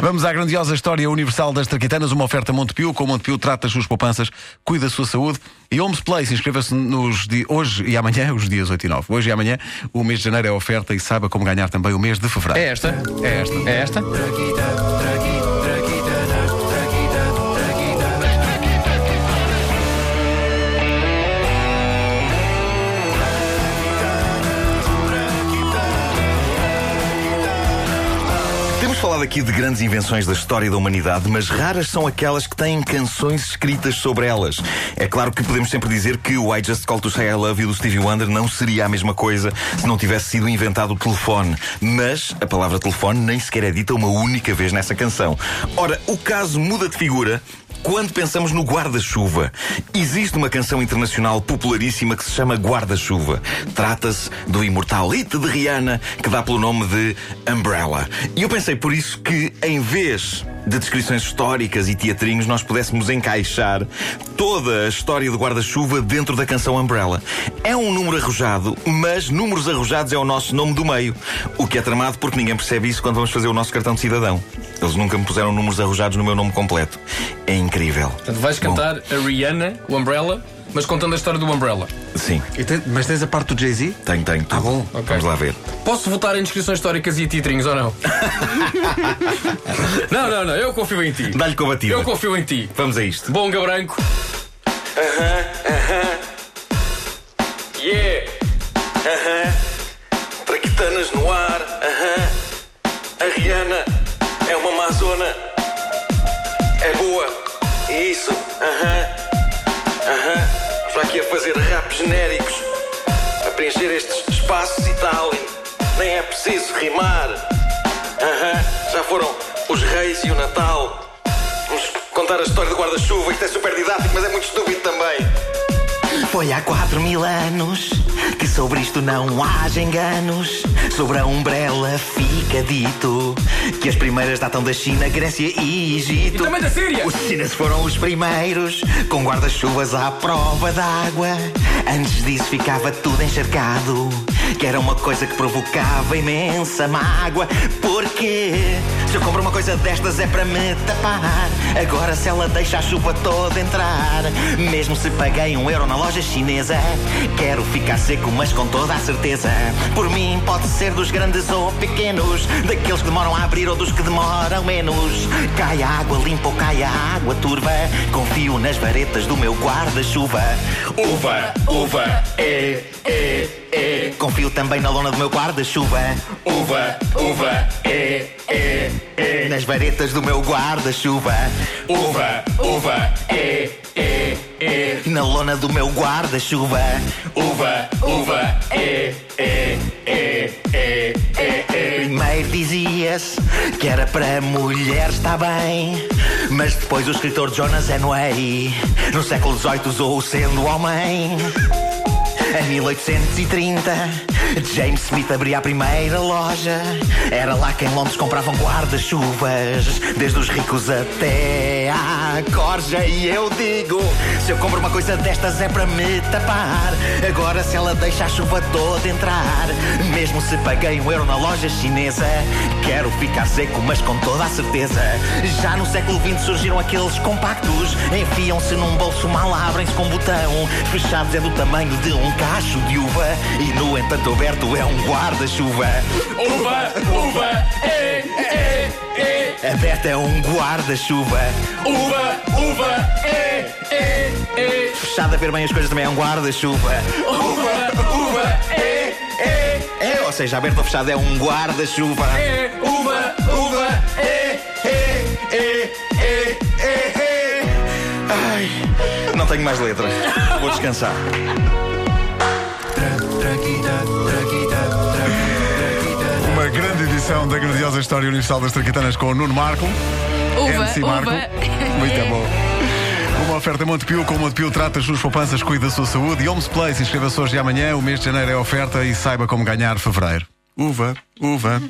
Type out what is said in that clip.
Vamos à grandiosa história universal das traquitanas, uma oferta Montepio, com Montepio trata as suas poupanças, cuida da sua saúde. E Homes Place, inscreva-se nos di... hoje e amanhã, os dias 8 e 9. Hoje e amanhã, o mês de janeiro é oferta e saiba como ganhar também o mês de fevereiro. É esta? É esta. É esta? Temos falado aqui de grandes invenções da história da humanidade, mas raras são aquelas que têm canções escritas sobre elas. É claro que podemos sempre dizer que o I Just Call to Say I Love You do Stevie Wonder não seria a mesma coisa se não tivesse sido inventado o telefone. Mas a palavra telefone nem sequer é dita uma única vez nessa canção. Ora, o caso muda de figura quando pensamos no guarda-chuva, existe uma canção internacional popularíssima que se chama Guarda-chuva. Trata-se do imortal hit de Rihanna que dá pelo nome de Umbrella. E eu pensei por isso que, em vez de descrições históricas e teatrinhos, nós pudéssemos encaixar toda a história do guarda-chuva dentro da canção Umbrella. É um número arrojado, mas números arrojados é o nosso nome do meio. O que é tramado porque ninguém percebe isso quando vamos fazer o nosso cartão de cidadão. Eles nunca me puseram números arrojados no meu nome completo. É incrível. Portanto, vais cantar a Rihanna, o Umbrella, mas contando a história do Umbrella. Sim, E tem- mas tens a parte do Jay-Z? tenho, tenho. Ah, bom. Ok. Vamos lá ver. Posso votar em descrições históricas e titrinhos ou não? não, não, não. Eu confio em ti. Dá-lhe com a batida. Eu confio em ti. Vamos a isto. Bonga branco. Yeah. Traquitanas no ar. A Rihanna é uma amazona. É boa. Isso. Já aqui a fazer rap genéricos. A preencher estes espaços e tal. e Nem é preciso rimar. Já foram os reis e o Natal. Vamos contar a história do guarda-chuva. Isto é super didático, mas é muito estúpido também. Foi há quatro mil anos que sobre isto não haja enganos. Sobre a Umbrella fica dito que as primeiras datam da China, Grécia e Egito. E também da Síria. Os chineses foram os primeiros com guarda-chuvas à prova d'água. Antes disso ficava tudo encharcado, que era uma coisa que provocava imensa mágoa. Porque se eu compro uma coisa destas é para me tapar. Agora se ela deixa a chuva toda entrar, mesmo se paguei um euro na loja chinesa, quero ficar seco, mas com toda a certeza. Por mim pode ser dos grandes ou pequenos, daqueles que demoram a abrir ou dos que demoram menos. Cai a água limpa ou cai a água turva, confio nas varetas do meu guarda-chuva. Uva, uva, é, é, é. Confio também na lona do meu guarda-chuva. Uva, uva, é, é, é. Nas varetas do meu guarda-chuva. Uva, uva, é, é, é. Na lona do meu guarda-chuva. Uva, uva, é, é, é, é, é, é. Primeiro dizia-se que era para mulher, está bem. Mas depois o escritor Jonas Anway, no século XVIII, usou sendo homem. Em 1830, James Smith abria a primeira loja. Era lá que em Londres compravam guarda-chuvas, desde os ricos até à corja. E eu digo: se eu compro uma coisa destas é para me tapar. Agora, se ela deixa a chuva toda entrar, mesmo se paguei um euro na loja chinesa, quero ficar seco, mas com toda a certeza. Já no século XX surgiram aqueles compactos, enfiam-se num bolso, mal abrem-se com um botão, fechados é do tamanho de um cacho de uva, e no entanto aberto é um guarda-chuva. Uva, uva, é, é, é. Aberto é um guarda-chuva. Uva, uva, é, é, é. Fechado a ver bem as coisas também é um guarda-chuva. Uva, uva, é, é, É, ou seja, aberto ou fechado é um guarda-chuva. é. Uva, uva, é, é, é, é, é, é. Ai, não tenho mais letra. Vou descansar. Uma grande edição da grandiosa história universal das traquitanas com o Nuno Marco. Uva, MC Marco. uva. Muito bom. Uma oferta Montepio, com Montepio trata as suas poupanças, cuida da sua saúde. E Homes Place, inscreva-se hoje e amanhã. O mês de janeiro é oferta e saiba como ganhar fevereiro. Uva, uva.